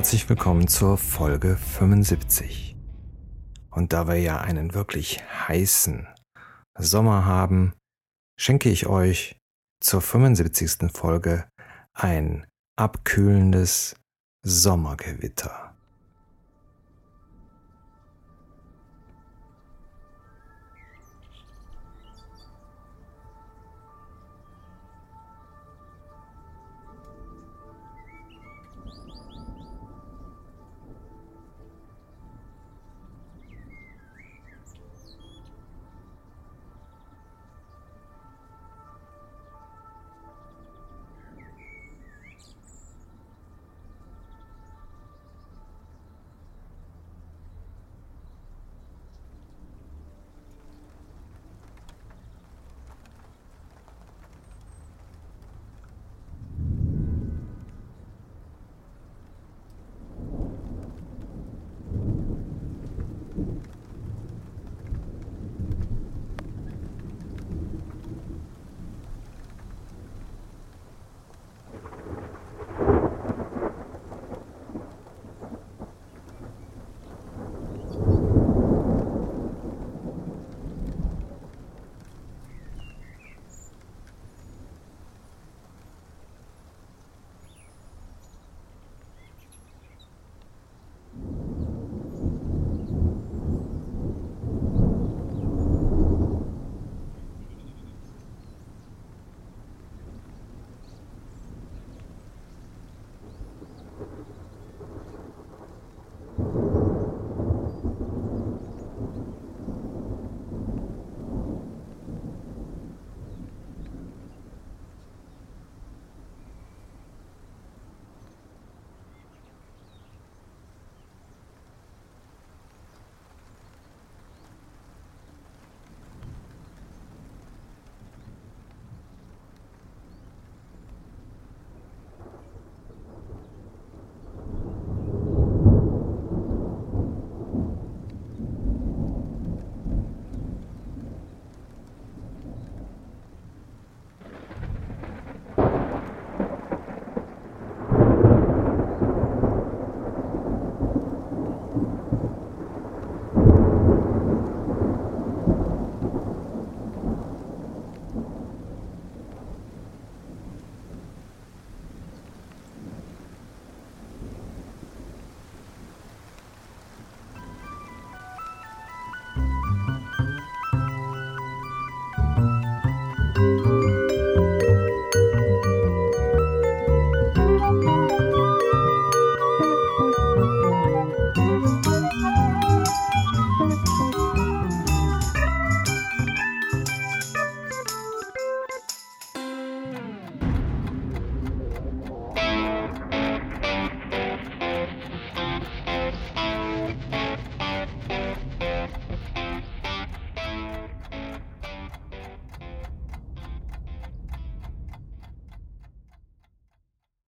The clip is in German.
herzlich willkommen zur Folge 75. Und da wir ja einen wirklich heißen Sommer haben, schenke ich euch zur 75. Folge ein abkühlendes Sommergewitter.